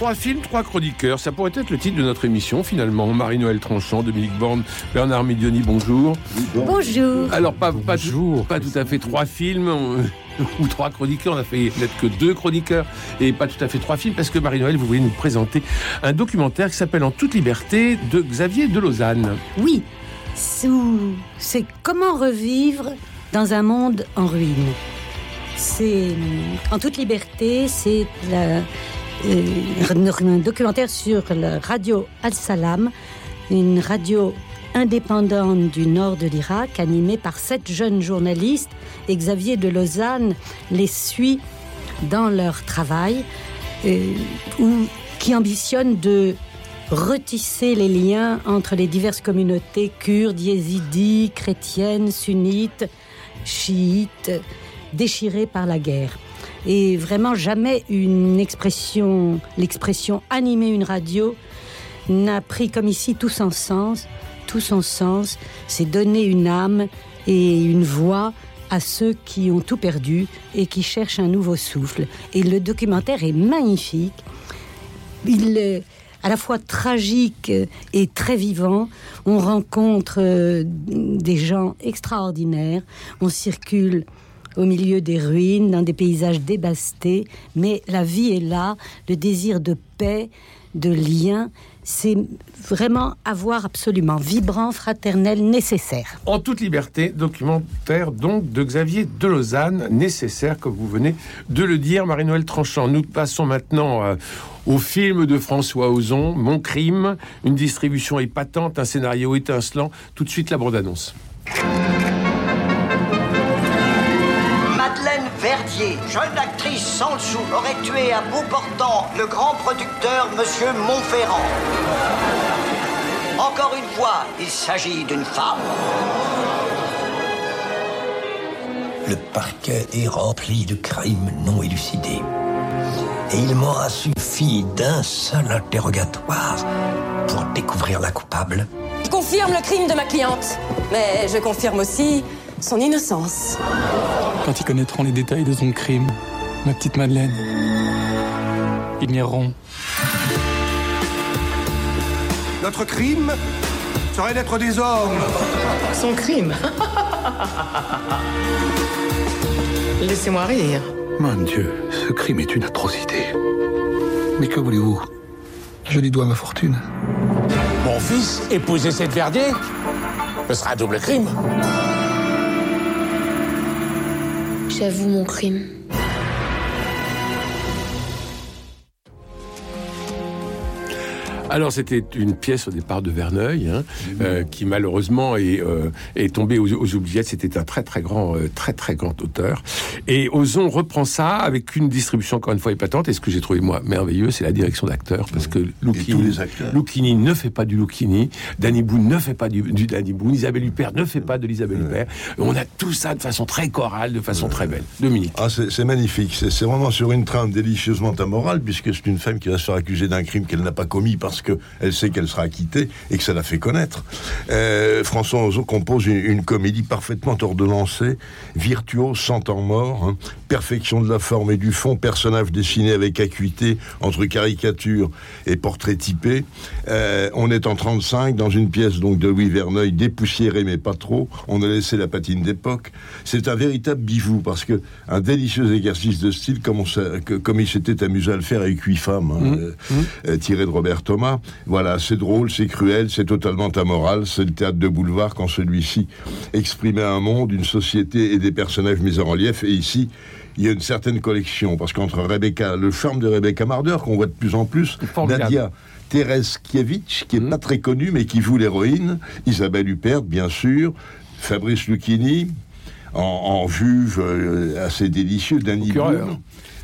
Trois films, trois chroniqueurs. Ça pourrait être le titre de notre émission, finalement. Marie-Noël Tranchant, Dominique Borne, Bernard Midioni, bonjour. Bonjour. Alors, pas, pas, Tout, pas tout à fait trois films. ou trois chroniqueurs, on a fait peut-être que deux chroniqueurs et pas tout à fait trois films parce que Marie-Noël, vous voulez nous présenter un documentaire qui s'appelle En toute liberté de Xavier de Lausanne. Oui, c'est comment revivre dans un monde en ruine. C'est en toute liberté, c'est la, euh, un documentaire sur la radio Al-Salam, une radio indépendante du nord de l'Irak, animée par sept jeunes journalistes. Et Xavier de Lausanne les suit dans leur travail, euh, qui ambitionne de retisser les liens entre les diverses communautés kurdes, yézidis, chrétiennes, sunnites, chiites, déchirées par la guerre et vraiment jamais une expression, l'expression animer une radio n'a pris comme ici tout son sens. Tout son sens, c'est donner une âme et une voix à ceux qui ont tout perdu et qui cherchent un nouveau souffle. Et le documentaire est magnifique. Il est à la fois tragique et très vivant. On rencontre euh, des gens extraordinaires. On circule au milieu des ruines, dans des paysages dévastés, mais la vie est là, le désir de paix, de lien, c'est vraiment avoir absolument vibrant, fraternel, nécessaire. En toute liberté, documentaire donc de Xavier de Lausanne, nécessaire, comme vous venez de le dire, Marie-Noël Tranchant. Nous passons maintenant euh, au film de François Ozon, Mon crime, une distribution épatante, un scénario étincelant. Tout de suite, la bande-annonce. Jeune actrice sans le sou, aurait tué à bout portant le grand producteur Monsieur Montferrand. Encore une fois, il s'agit d'une femme. Le parquet est rempli de crimes non élucidés. Et il m'aura suffi d'un seul interrogatoire pour découvrir la coupable. Je confirme le crime de ma cliente, mais je confirme aussi son innocence. Quand ils connaîtront les détails de son crime, ma petite Madeleine, ils n'iront. Notre crime serait d'être des hommes. Son crime Laissez-moi rire. Mon Dieu, ce crime est une atrocité. Mais que voulez-vous? Je lui dois ma fortune. Mon fils, épouser cette Verdier, ce sera un double crime. J'avoue mon crime. Alors c'était une pièce au départ de Verneuil, hein, euh, qui malheureusement est, euh, est tombée aux, oubliettes. C'était un très très grand, euh, très très grand auteur. Et Ozon reprend ça avec une distribution encore une fois épatante. Et ce que j'ai trouvé moi merveilleux, c'est la direction d'acteurs, parce que Lucchini, ne fait pas du Lucchini, Danny Boone ne fait pas du, du Danny Boone, Isabelle Huppert ne fait pas de l'Isabelle Huppert. On a tout ça de façon très chorale, de façon très belle. Dominique. Ah, c'est magnifique. C'est vraiment sur une trame délicieusement amorale, puisque c'est une femme qui va se faire accuser d'un crime qu'elle n'a pas commis parce parce qu'elle sait qu'elle sera acquittée et que ça la fait connaître. Euh, François Ozon compose une, comédie parfaitement ordonnancée, virtuose, sans temps mort, hein. perfection de la forme et du fond, personnage dessiné avec acuité entre caricature et portrait typé. Euh, on est en 35 dans une pièce donc de Louis Verneuil, dépoussiérée mais pas trop. On a laissé la patine d'époque. C'est un véritable bijou parce que un délicieux exercice de style comme, comme il s'était amusé à le faire avec huit femmes, hein, mmh. Euh, tiré de Robert Thomas. Voilà, c'est drôle, c'est cruel, c'est totalement amoral. C'est le théâtre de boulevard quand celui-ci exprimait un monde, une société et des personnages mis en relief. Et ici, il y a une certaine collection parce qu'entre Rebecca, le charme de Rebecca Marder qu'on voit de plus en plus, Nadia. Thérèse Kiewicz, qui est mmh. pas très connue, mais qui joue l'héroïne, Isabelle Huppert, bien sûr, Fabrice Lucchini, en, en juge euh, assez délicieux, Danny Boone.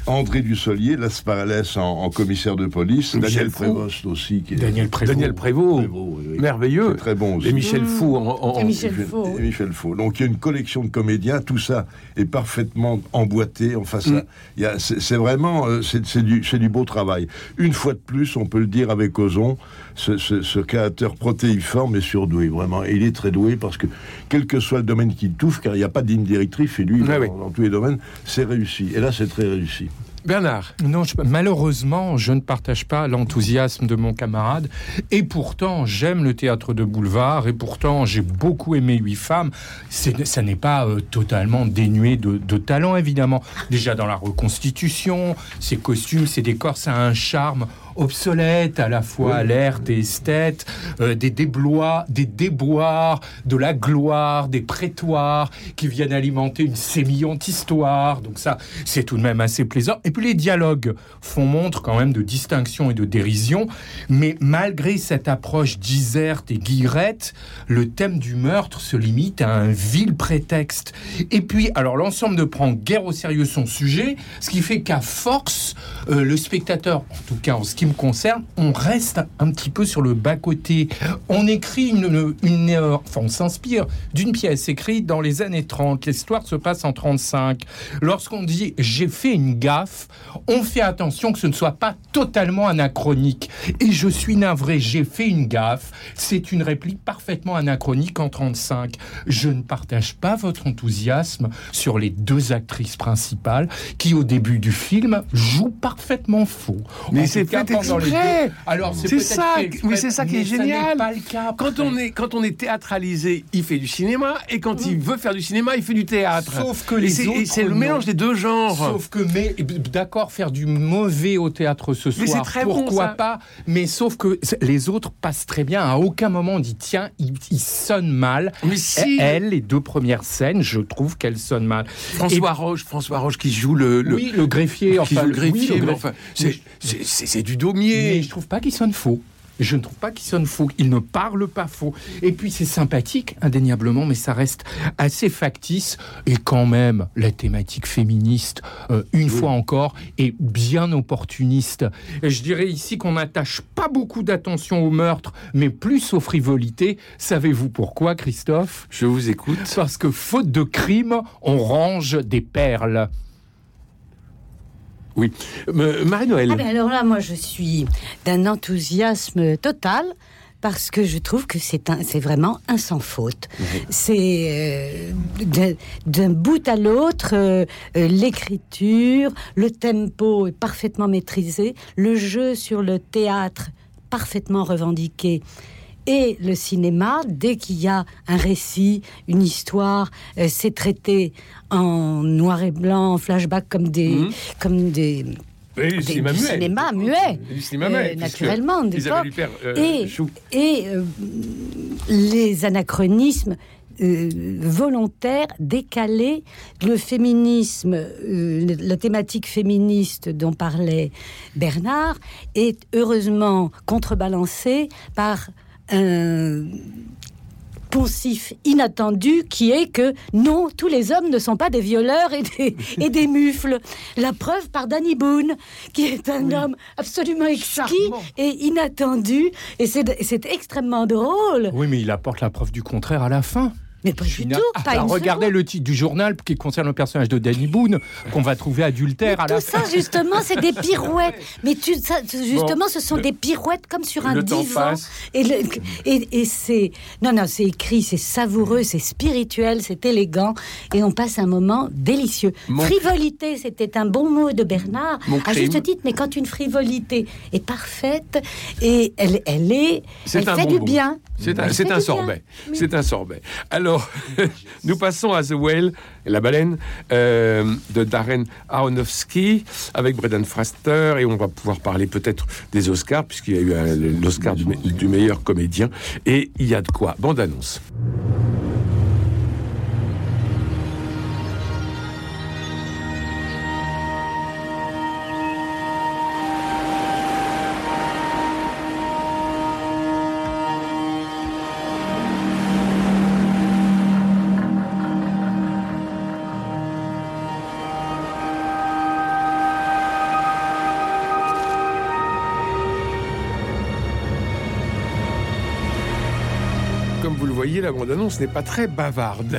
André Dussolier, Las Parales en, en commissaire de police, Michel Daniel Fou. Prévost aussi. Qui est, Daniel Prévost. Daniel Prévost, Prévost, oui, oui. merveilleux. Très bon aussi. Et Michel Fou en, en- Et Michel Michel- Faux. et Michel Faux. Donc il y a une collection de comédiens, tout ça est parfaitement emboîté. Enfin, ça, Mm. c'est vraiment euh, c'est du, beau travail. Une fois de plus, on peut le dire avec Ozon, ce, ce- ce créateur protéiforme est surdoué, vraiment. Et il est très doué parce que, quel que soit le domaine qu'il touche, car il n'y a pas de ligne directrice, et lui, dans, ouais. dans tous les domaines, c'est réussi. Et là, c'est très réussi. Bernard. Non, malheureusement, je ne partage pas l'enthousiasme de mon camarade. Et pourtant, j'aime le théâtre de boulevard. Et pourtant, j'ai beaucoup aimé Huit femmes. Ça n'est pas euh, totalement dénué de, de talent, évidemment. Déjà dans la reconstitution, ses costumes, ses décors, ça a un charme obsolète, à la fois alerte et esthète, euh, des déblois, des déboires, de la gloire, des prétoires qui viennent alimenter une sémillante histoire. Donc ça, c'est tout de même assez plaisant. Et puis les dialogues font montre quand même de distinction et de dérision. Mais malgré cette approche diserte et guillerette, le thème du meurtre se limite à un vil prétexte. Et puis, alors l'ensemble ne prend guère au sérieux son sujet, ce qui fait qu'à force, euh, le spectateur, en tout cas en ce qui me concerne, on reste un petit peu sur le bas-côté. On écrit une, une euh, enfin on s'inspire d'une pièce écrite dans les années 30. L'histoire se passe en 35. Lorsqu'on dit j'ai fait une gaffe, on fait attention que ce ne soit pas totalement anachronique. Et je suis navré, j'ai fait une gaffe. C'est une réplique parfaitement anachronique en 35. Je ne partage pas votre enthousiasme sur les deux actrices principales qui, au début du film, jouent parfaitement faux. Mais c'est tout les exprès. deux- Alors c'est ça, mais c'est ça qui est mais génial. pas le cas Quand on est quand on est théâtralisé, il fait du cinéma, et quand il veut faire du cinéma, il fait du théâtre. Sauf que les c'est- autres, c'est le mélange des deux genres. Sauf que, mais d'accord, faire du mauvais au théâtre ce Mais soir, c'est très pourquoi pas Mais sauf que les autres passent très bien. À aucun moment on dit tiens, il, il sonne mal. Mais si. Elle, les deux premières scènes, je trouve qu'elles sonnent mal. François Roche, François Roche qui joue le, le- Oui, le greffier, qui enfin, joue le oui, greffier, mais greffe- enfin, c'est du daumier. Mais je trouve pas qu'il sonne faux. Je ne trouve pas qu'il sonne faux. Il ne parle pas faux. Et puis c'est sympathique, indéniablement, mais ça reste assez factice. Et quand même, la thématique féministe, euh, une fois encore, est bien opportuniste. Et je dirais ici qu'on n'attache pas beaucoup d'attention au meurtre, mais plus aux frivolités. Savez-vous pourquoi, Christophe? Je vous écoute. Parce que faute de crime, on range des perles. Oui. Marie-Noël. Ah ben alors là, moi, je suis d'un enthousiasme total parce que je trouve que c'est vraiment un sans faute. C'est euh, d'un- d'un bout à l'autre, euh, euh, l'écriture, le tempo est parfaitement maîtrisé, le jeu sur le théâtre parfaitement revendiqué. Et le cinéma, dès qu'il y a un récit, une histoire, euh, c'est traité en noir et blanc, en flashback comme des, Mhm. comme des, du cinéma du muet. cinéma muet, Du cinéma euh, muet, puisque naturellement. Huppert, euh, et euh, les anachronismes euh, volontaires, décalés, le féminisme, euh, la thématique féministe dont parlait Bernard est heureusement contrebalancée par un poncif inattendu qui est que non, tous les hommes ne sont pas des violeurs et des, et des mufles. La preuve par Danny Boone, qui est un homme absolument exquis et inattendu. Et c'est c'est extrêmement drôle. Oui, mais il apporte la preuve du contraire à la fin. Mais pas du tout, Ah, pas bah, une regardez le titre du journal qui concerne le personnage de Danny Boone, qu'on va trouver adultère à la Tout ça, justement, c'est des pirouettes. Mais tu, ça, justement, ce sont le- des pirouettes comme sur un divan. Et, le- et, et c'est. Non, non, c'est écrit, c'est savoureux, c'est spirituel, c'est élégant. Et on passe un moment délicieux. Mon- Frivolité, c'était un bon mot de Bernard. Mon à crime. juste titre, mais quand une frivolité est parfaite et elle, elle est. Elle fait bon du mot. bien. C'est un, sorbet. C'est un sorbet. Alors, nous passons à The Whale, la baleine, euh, de Darren Aronofsky, avec Brendan Fraser, et on va pouvoir parler peut-être des Oscars, puisqu'il y a eu l'Oscar du, du meilleur comédien, et il y a de quoi. Bande annonce. La bande-annonce n'est pas très bavarde.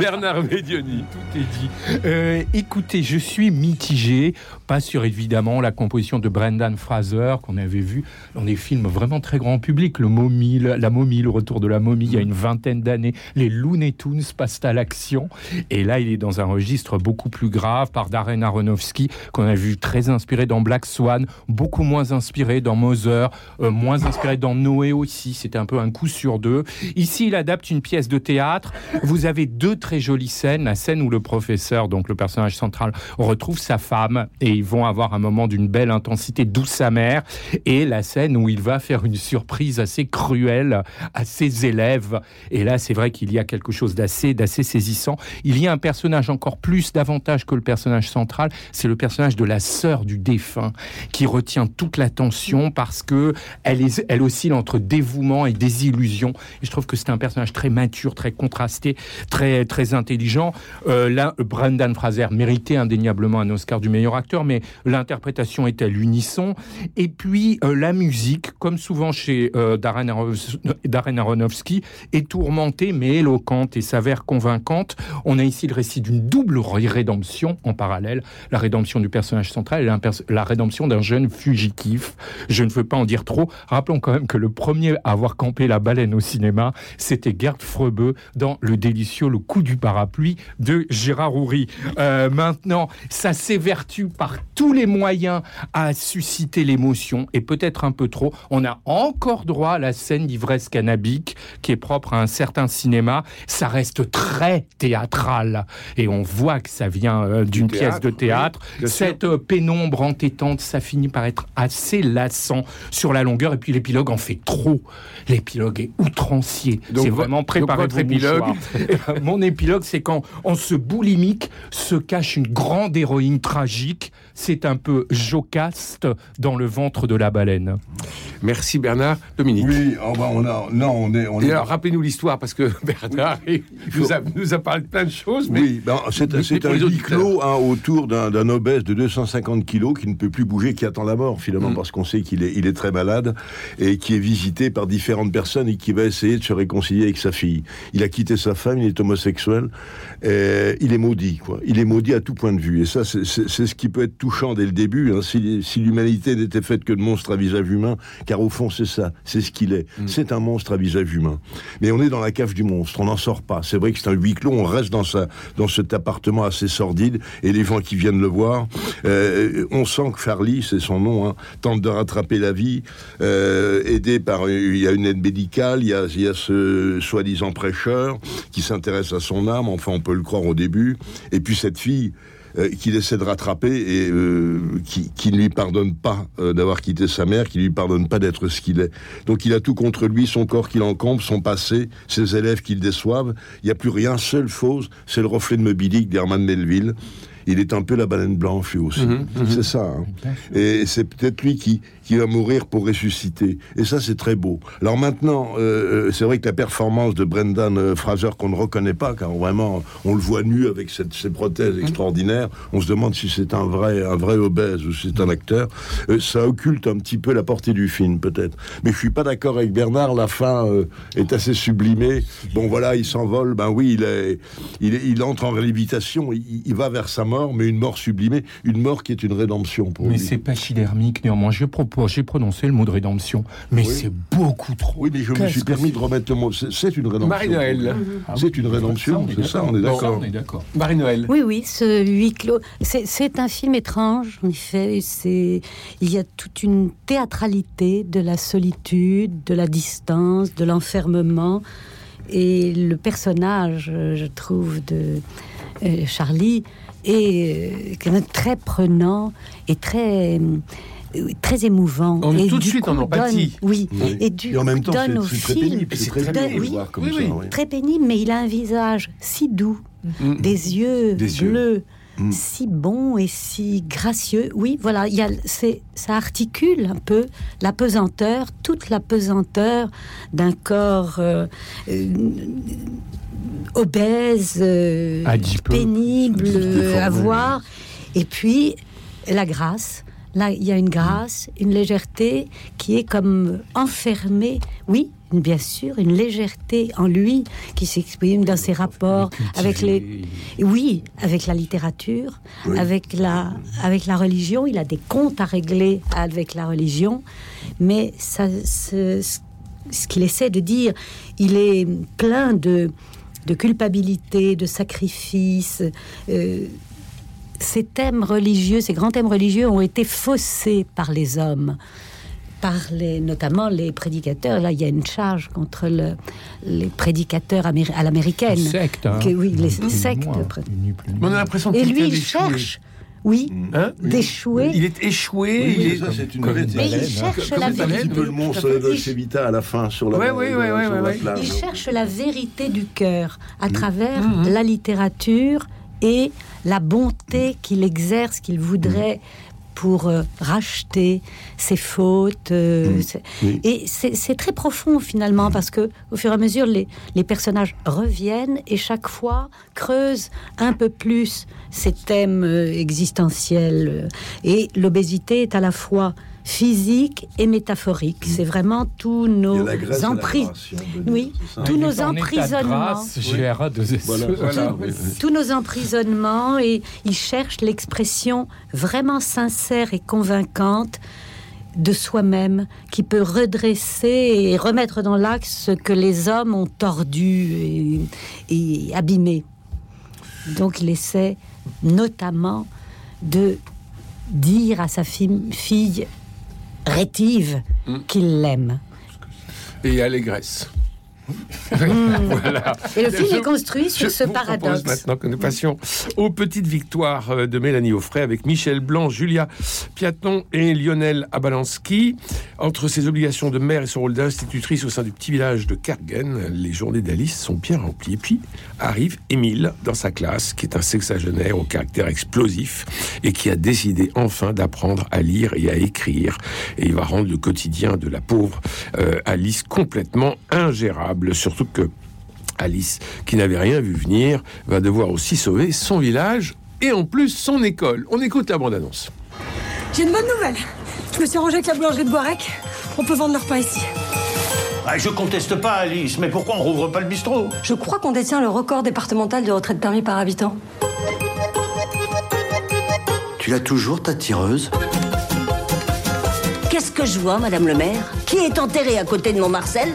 Bernard Medioni. Tout est dit. Euh, écoutez, je suis mitigé, pas sur évidemment la composition de Brendan Fraser qu'on avait vu dans des films vraiment très grand public, le momie, la momie, le retour de la momie, il y a une vingtaine d'années, les Looney Tunes passent à l'action, et là il est dans un registre beaucoup plus grave par Darren Aronofsky qu'on a vu très inspiré dans Black Swan, beaucoup moins inspiré dans Mother, euh, moins inspiré dans Noé aussi, c'était un peu un coup deux. Ici il adapte une pièce de théâtre, vous avez deux très jolies scènes, la scène où le professeur, donc le personnage central, retrouve sa femme et ils vont avoir un moment d'une belle intensité douce amère et la scène où il va faire une surprise assez cruelle à ses élèves. Et là, c'est vrai qu'il y a quelque chose d'assez, d'assez saisissant. Il y a un personnage encore plus davantage que le personnage central, c'est le personnage de la sœur du défunt qui retient toute l'attention parce que elle, est, elle oscille entre dévouement et désillusion. Et je trouve que c'est un personnage très mature, très contrasté, très, très intelligent. Euh, là, Brendan Fraser méritait indéniablement un Oscar du meilleur acteur, mais l'interprétation est à l'unisson. Et puis, euh, la musique, comme souvent chez euh, Darren, Aronofsky, est tourmentée mais éloquente et s'avère convaincante. On a ici le récit d'une double rédemption en parallèle, la rédemption du personnage central et la rédemption d'un jeune fugitif. Je ne veux pas en dire trop. Rappelons quand même que le premier à avoir campé la au cinéma, c'était Gerd Frebeu dans Le délicieux Le coup du parapluie de Gérard Houry. Euh, maintenant, ça s'évertue par tous les moyens à susciter l'émotion et peut-être un peu trop. On a encore droit à la scène d'ivresse cannabique qui est propre à un certain cinéma. Ça reste très théâtral et on voit que ça vient euh, d'une pièce de théâtre. oui. Cette euh, pénombre entêtante, ça finit par être assez lassant sur la longueur et puis l'épilogue en fait trop. L'épilogue est outrancier. Donc, C'est vraiment préparé votre épilogue Mon épilogue, c'est quand en ce boulimique se cache une grande héroïne tragique. C'est un peu jocaste dans le ventre de la baleine. Merci Bernard. Dominique. Oui, oh bah, on a, non, on est, on Et est. alors, rappelez-nous l'histoire, parce que Bernard il nous a, nous a parlé de plein de choses, mais Oui, ben, c'est un huis clos hein, autour d'un obèse de 250 kilos qui ne peut plus bouger, qui attend la mort Mm. finalement parce qu'on sait qu'il est, il est très malade et qui est visité par différentes personnes et qui va essayer de se réconcilier avec sa fille. Il a quitté sa femme, il est homosexuel, et il est maudit, quoi. Il est maudit à tout point de vue. Et ça, c'est- ce qui peut être touchant dès le début. hein. Si, si l'humanité n'était faite que de monstres à visage humain, car au fond, c'est ça, c'est ce qu'il est. Mm. C'est un monstre à visage humain. Mais on est dans la cave du monstre, on n'en sort pas. C'est vrai que c'est un huis clos, on reste dans, sa, dans cet appartement assez sordide, et les gens qui viennent le voir, euh, on sent que Charlie, c'est son nom, hein, tente de rattraper la vie, euh, aidé par, il y a une aide médicale, il y a, il y a ce soi-disant prêcheur qui s'intéresse à son âme, enfin on peut le croire au début, et puis cette fille, euh, qu'il essaie de rattraper et euh, qui, qui ne lui pardonne pas euh, d'avoir quitté sa mère, qui ne lui pardonne pas d'être ce qu'il est. Donc il a tout contre lui, son corps qui l'encombre, son passé, ses élèves qui le déçoivent. Il n'y a plus rien, seule chose, c'est le reflet de Moby Dick d'Herman Melville. Il est un peu la baleine blanche lui aussi. Mhm, mhm. C'est ça. hein. Et c'est peut-être lui qui, qui va mourir pour ressusciter. Et ça, c'est très beau. Alors maintenant, euh, euh, c'est vrai que la performance de Brendan euh, Fraser, qu'on ne reconnaît pas, car vraiment, on le voit nu avec cette, ces prothèses extraordinaires, on se demande si c'est un vrai, un vrai obèse ou si c'est un acteur. Euh, ça occulte un petit peu la portée du film, peut-être. Mais je suis pas d'accord avec Bernard, la fin euh, est assez sublimée. Bon, voilà, il s'envole, ben oui, il, est, il, est- il entre en lévitation, il, il va vers sa mort, mais une mort sublimée, une mort qui est une rédemption pour Mais lui. c'est pachydermique néanmoins. Je propose, j'ai prononcé le mot de rédemption, mais Oui. c'est beaucoup trop. Oui, mais je me suis permis de remettre le mot. C'est une rédemption. Marie-Noël. Ah C'est une rédemption, c'est ça, on est d'accord. On est d'accord. Marie-Noël. Oui, oui, ce huis clos. C'est un film étrange, en effet. C'est il y a toute une théâtralité de la solitude, de la distance, de l'enfermement. Et le personnage, euh, je trouve, de euh, Charlie est euh, quand même très prenant et très très émouvant. On est et tout de suite en coup, empathie. donne- oui. Oui. Et du Et en même temps, donne au très film. pénible, très oui, voir comme oui, ça. oui. oui. très pénible, mais il a un visage si doux, Mm. des yeux Des yeux. bleus, Mm. si bons et si gracieux. Oui, voilà, il y a, c'est, ça articule un peu la pesanteur, toute la pesanteur d'un corps euh, euh, obèse, euh, pénible euh, à voir, et puis la grâce. Là, il y a une grâce, une légèreté qui est comme enfermée. Oui, bien sûr, une légèreté en lui qui s'exprime dans ses rapports avec les, oui, avec la littérature, avec la, avec la religion. Il a des comptes à régler avec la religion, mais ça, ce, ce qu'il essaie de dire, il est plein de, de culpabilité, de sacrifice. euh, ces thèmes religieux, ces grands thèmes religieux ont été faussés par les hommes, par les, notamment les prédicateurs. Là, il y a une charge contre le- les prédicateurs améri- à l'américaine. Les sectes, hein. Que- oui, les sectes. moins, On a l'impression Et qu'il lui, il cherche, oui, Hein d'échouer. Il est échoué. Oui, il oui, est ça, c'est une comme bête. Mais il baleine, cherche la baleine, Un petit peu le oui, monstre de fait. Dolce Vita à la fin sur la, Ouais, ouais, ouais, ouais, sur la ouais, ouais. plage. Il cherche la vérité du cœur à Mm. travers la littérature et la bonté qu'il exerce, qu'il voudrait pour euh, racheter ses fautes. euh, c'est- Oui. Et c'est c'est très profond finalement parce que au fur et à mesure, les, les personnages reviennent et chaque fois creusent un peu plus ces thèmes euh, existentiels. euh, Et l'obésité est à la fois physique et métaphorique. C'est vraiment tous nos Oui, tous de emprisonnements. oui, tous nos emprisonnements et il cherche l'expression vraiment sincère et convaincante de soi-même qui peut redresser et remettre dans l'axe ce que les hommes ont tordu et, et abîmé. Donc il essaie notamment de dire à sa fille, fille rétive Mm. qu'il l'aime. Et allégresse. Mm. voilà. Et le film Je- est construit sur ce paradoxe. maintenant que nous passions aux petites victoires euh, de Mélanie Offray avec Michel Blanc, Julia Piaton et Lionel Abalanski. Entre ses obligations de mère et son rôle d'institutrice au sein du petit village de Kergen, les journées d'Alice sont bien remplies. Et puis arrive Émile dans sa classe, qui est un sexagénaire au caractère explosif et qui a décidé enfin d'apprendre à lire et à écrire. Et il va rendre le quotidien de la pauvre euh, Alice complètement ingérable, surtout que Alice, qui n'avait rien vu venir, va devoir aussi sauver son village et en plus son école. On écoute la bande-annonce. J'ai une bonne nouvelle. Je me suis arrangé avec la boulangerie de Boirec. On peut vendre leur pain ici. Ah, je conteste pas, Alice, mais pourquoi on rouvre pas le bistrot? Je crois qu'on détient le record départemental de retraite permis par habitant. Tu l'as toujours, ta tireuse? Qu'est-ce que je vois, Madame le maire? Qui est enterrée à côté de mon Marcel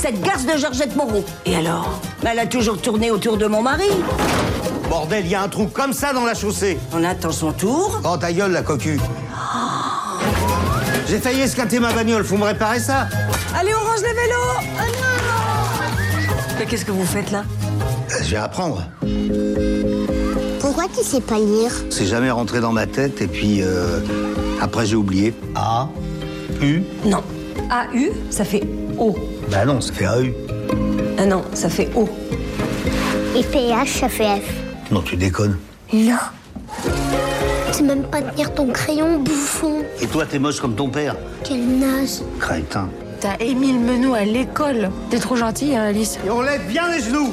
Cette garce de Georgette Moreau. Et alors Elle a toujours tourné autour de mon mari. Bordel, il y a un trou comme ça dans la chaussée. On attend son tour. Oh, ta gueule, la cocu. J'ai failli escater ma bagnole, faut me réparer ça. Allez, on range les vélos Ah non Mais qu'est-ce que vous faites là Je vais apprendre. Pourquoi tu sais pas lire C'est jamais rentré dans ma tête, et puis euh, après j'ai oublié. A, U. Non. AU, ça fait O. Bah non, ça fait AU. Ah non, ça fait O. Et PH, ça fait F. Non, tu déconnes. Non. Tu sais même pas tenir ton crayon, bouffon. Et toi, t'es moche comme ton père. Quel naze. Crétin. T'as Émile Menou à l'école. T'es trop gentille, hein, Alice. Et on lève bien les genoux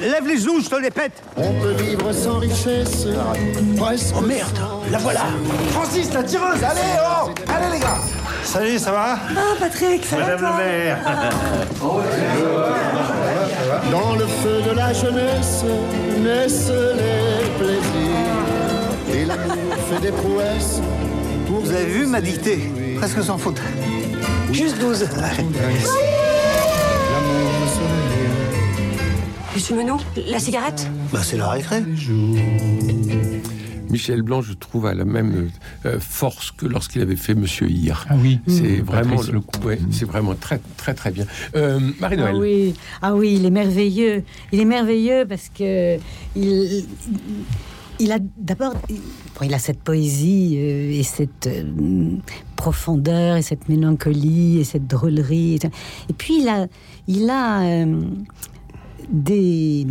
Lève les genoux, je te les pète On peut vivre sans richesse, presque. Oh merde, la voilà Francis, la tireuse, allez, oh Allez, les gars Salut, ça va? Ah, Patrick, ça va Madame le maire Dans le feu de la jeunesse naissent les plaisirs. Et l'amour fait des prouesses. Pour Vous avez vu ma dictée? Presque sans faute. Juste 12. L'amour me souvient. Monsieur Menou, la cigarette? Bah c'est la récré. Michel Blanc, je trouve, a la même euh, force que lorsqu'il avait fait Monsieur Hir. Ah oui, c'est Mmh. vraiment, Lecomte. ouais, c'est vraiment très, très, très bien. Euh, Marie-Noël. Ah oui, ah oui, il est merveilleux. Il est merveilleux parce que il, il a d'abord, il, bon, il a cette poésie euh, et cette euh, profondeur et cette mélancolie et cette drôlerie. Et, puis il a, il a euh, des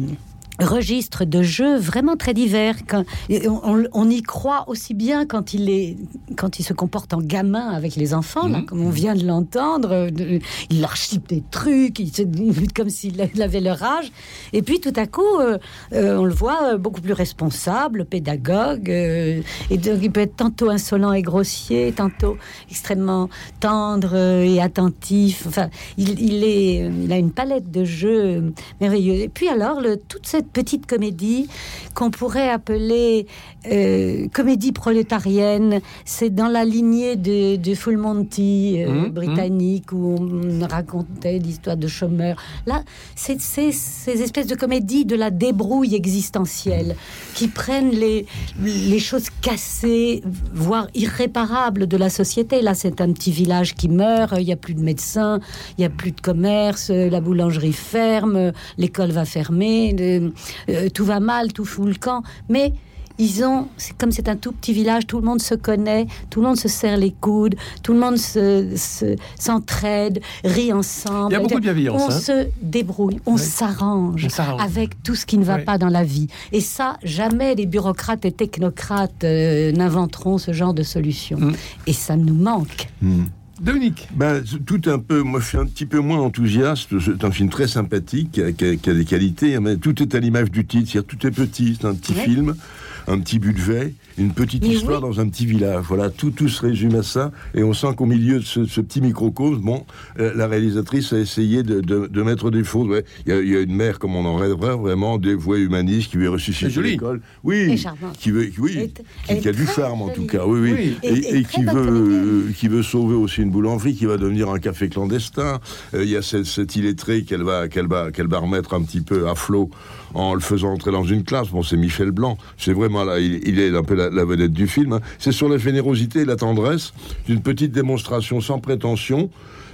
registres de jeux vraiment très divers. Quand, on, on, y croit aussi bien quand il est, quand il se comporte en gamin avec les enfants, là, comme on vient de l'entendre. Il leur chip des trucs, il se, comme s'il avait leur âge. Et puis tout à coup, euh, euh, on le voit beaucoup plus responsable, pédagogue. Euh, et donc il peut être tantôt insolent et grossier, tantôt extrêmement tendre et attentif. Enfin, il, il est, il a une palette de jeux merveilleux. Et puis alors, le, toute cette petite comédie qu'on pourrait appeler euh, comédie prolétarienne. C'est dans la lignée de, de Full Monty euh, Mmh, britannique où on racontait l'histoire de chômeurs. Là, c'est ces espèces de comédies de la débrouille existentielle qui prennent les, les choses cassées, voire irréparables de la société. Là, c'est un petit village qui meurt, il n'y a plus de médecins, il n'y a plus de commerce, la boulangerie ferme, l'école va fermer, euh, tout va mal, tout fout le camp. Mais ils ont, comme c'est un tout petit village, tout le monde se connaît, tout le monde se serre les coudes, tout le monde se, se- s'entraide, rit ensemble. Il y a beaucoup de bienveillance, On hein. se débrouille, on s'arrange avec tout ce qui ne va pas dans la vie. Et ça, jamais les bureaucrates et technocrates euh, n'inventeront ce genre de solution. Mm. Et ça nous manque. Dominique. Ben, Tout un peu, moi je suis un petit peu moins enthousiaste, c'est un film très sympathique, qui a, qui des qualités, mais tout est à l'image du titre, c'est-à-dire tout est petit, c'est un petit Ouais. film, un petit budget, une petite Mais histoire dans un petit village, voilà, tout, tout se résume à ça, et on sent qu'au milieu de ce, ce petit microcosme, bon, euh, la réalisatrice a essayé de, de- de mettre des ouais. il, y a, il y a une mère comme on en rêverait, vraiment dévouée humaniste, qui veut ressusciter l'école, oui, qui veut, oui, qui, elle qui a du charme en tout cas, oui, oui, Oui. Et- et, et et très qui veut, euh, qui veut sauver aussi une boulangerie qui va devenir un café clandestin. Euh, Il y a cette, cette illettrée qu'elle va, qu'elle va, qu'elle va remettre un petit peu à flot en le faisant entrer dans une classe. Bon, c'est Michel Blanc. C'est vraiment là, il, il est un peu la, la vedette du film. hein. C'est sur la générosité et la tendresse d'une petite démonstration sans prétention.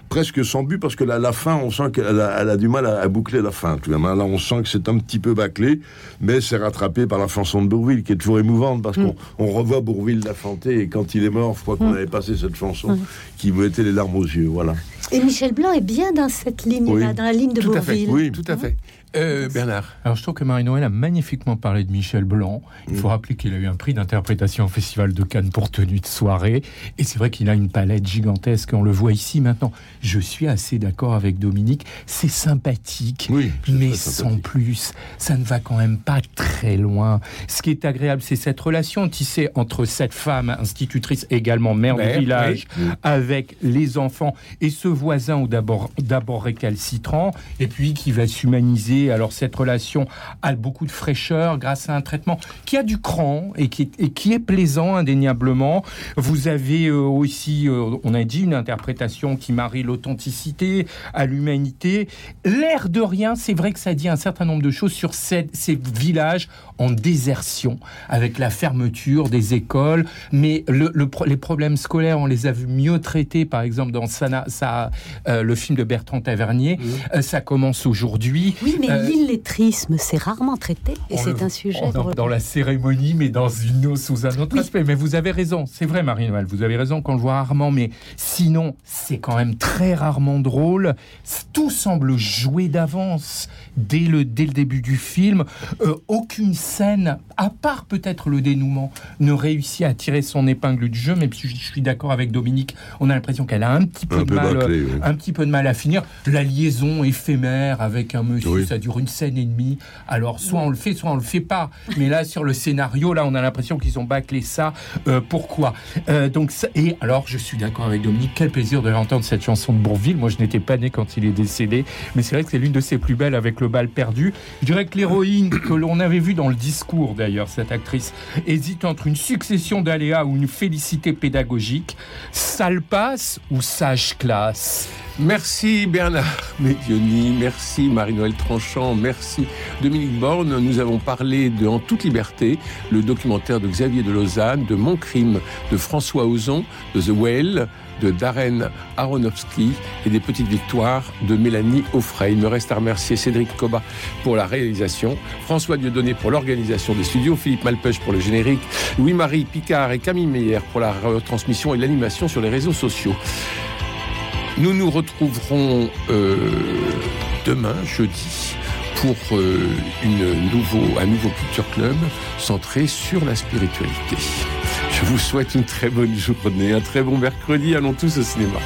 Presque sans but, parce que là, la fin, on sent qu'elle a, elle a du mal à, à boucler la fin. Tout de même, hein. Là, on sent que c'est un petit peu bâclé, mais c'est rattrapé par la chanson de Bourville, qui est toujours émouvante, parce qu'on on revoit Bourville la chanter, et quand il est mort, je crois qu'on avait passé cette chanson, qui me mettait les larmes aux yeux. Voilà. Et Michel Blanc est bien dans cette ligne-là, Oui. dans la ligne de Tout à fait, Bourville. oui, tout à fait. Euh, Bernard Alors, je trouve que Marie-Noël a magnifiquement parlé de Michel Blanc. Il faut rappeler qu'il a eu un prix d'interprétation au Festival de Cannes pour tenue de soirée. Et c'est vrai qu'il a une palette gigantesque. On le voit ici maintenant. Je suis assez d'accord avec Dominique. C'est sympathique, Oui, mais sans plus. Ça ne va quand même pas très loin. Ce qui est agréable, c'est cette relation tissée entre cette femme institutrice, également mère, Mère, du village, oui. avec les enfants et ce voisin d'abord d'abord récalcitrant et puis qui va s'humaniser. Alors cette relation a beaucoup de fraîcheur grâce à un traitement qui a du cran et qui, et qui est plaisant indéniablement. Vous avez euh, aussi, euh, on a dit, une interprétation qui marie l'authenticité à l'humanité. L'air de rien, c'est vrai que ça dit un certain nombre de choses sur ces, ces villages en désertion, avec la fermeture des écoles, mais le, le pro- les problèmes scolaires, on les a vus mieux traités, par exemple dans Sana, ça, euh, le film de Bertrand Tavernier. Euh, ça commence aujourd'hui. Oui, mais l'illettrisme, c'est rarement traité. Et c'est un sujet. dans, la cérémonie, mais dans une sous un autre Oui. aspect. Mais vous avez raison, c'est vrai, Marie-Noël, vous avez raison qu'on le voit rarement, mais sinon, c'est quand même très rarement drôle. Tout semble joué d'avance dès le, dès le début du film. Euh, aucune scène, à part peut-être le dénouement, ne réussit à tirer son épingle du jeu, même si je suis d'accord avec Dominique, on a l'impression qu'elle a un petit peu, Un de peu mal, bâclé, oui. un petit peu de mal à finir. La liaison éphémère avec un monsieur, Oui. Dure une scène et demie. Alors, soit on le fait, soit on le fait pas. Mais là, sur le scénario, là, on a l'impression qu'ils ont bâclé ça. Euh, pourquoi? Euh, Donc, ça- et alors, je suis d'accord avec Dominique. Quel plaisir de l'entendre cette chanson de Bourville. Moi, je n'étais pas né quand il est décédé, mais c'est vrai que c'est l'une de ses plus belles avec le bal perdu. Je dirais que l'héroïne que l'on avait vue dans le discours, d'ailleurs, cette actrice, hésite entre une succession d'aléas ou une félicité pédagogique. Sale passe ou sage classe? Merci Bernard Medioni, merci Marie-Noël Tranchant, merci Dominique Borne. Nous avons parlé de En toute liberté, le documentaire de Xavier de Lausanne, de Mon crime de François Ozon, de The Whale, de Darren Aronofsky et des petites victoires de Mélanie Offray. Il me reste à remercier Cédric Coba pour la réalisation, François Dieudonné pour l'organisation des studios, Philippe Malpeuch pour le générique, Louis-Marie Picard et Camille Meyer pour la retransmission et l'animation sur les réseaux sociaux. Nous nous retrouverons euh, demain, jeudi, pour euh, une nouveau, un nouveau Culture Club centré sur la spiritualité. Je vous souhaite une très bonne journée, un très bon mercredi. Allons tous au cinéma.